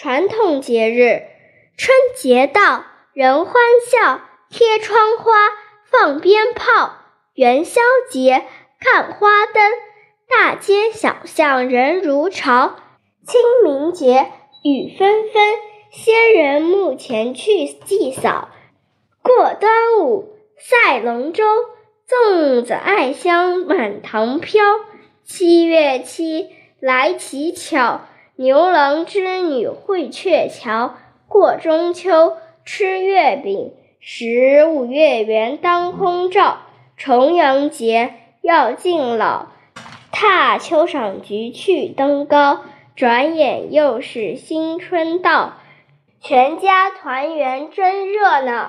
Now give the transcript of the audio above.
传统节日，春节到，人欢笑，贴窗花，放鞭炮；元宵节，看花灯，大街小巷人如潮；清明节，雨纷纷，先人墓前去祭扫；过端午，赛龙舟，粽子艾香满堂飘；七月七，来乞巧。牛郎织女会鹊桥，过中秋吃月饼，十五月圆当空照。重阳节要敬老，踏秋赏菊去登高。转眼又是新春到，全家团圆真热闹。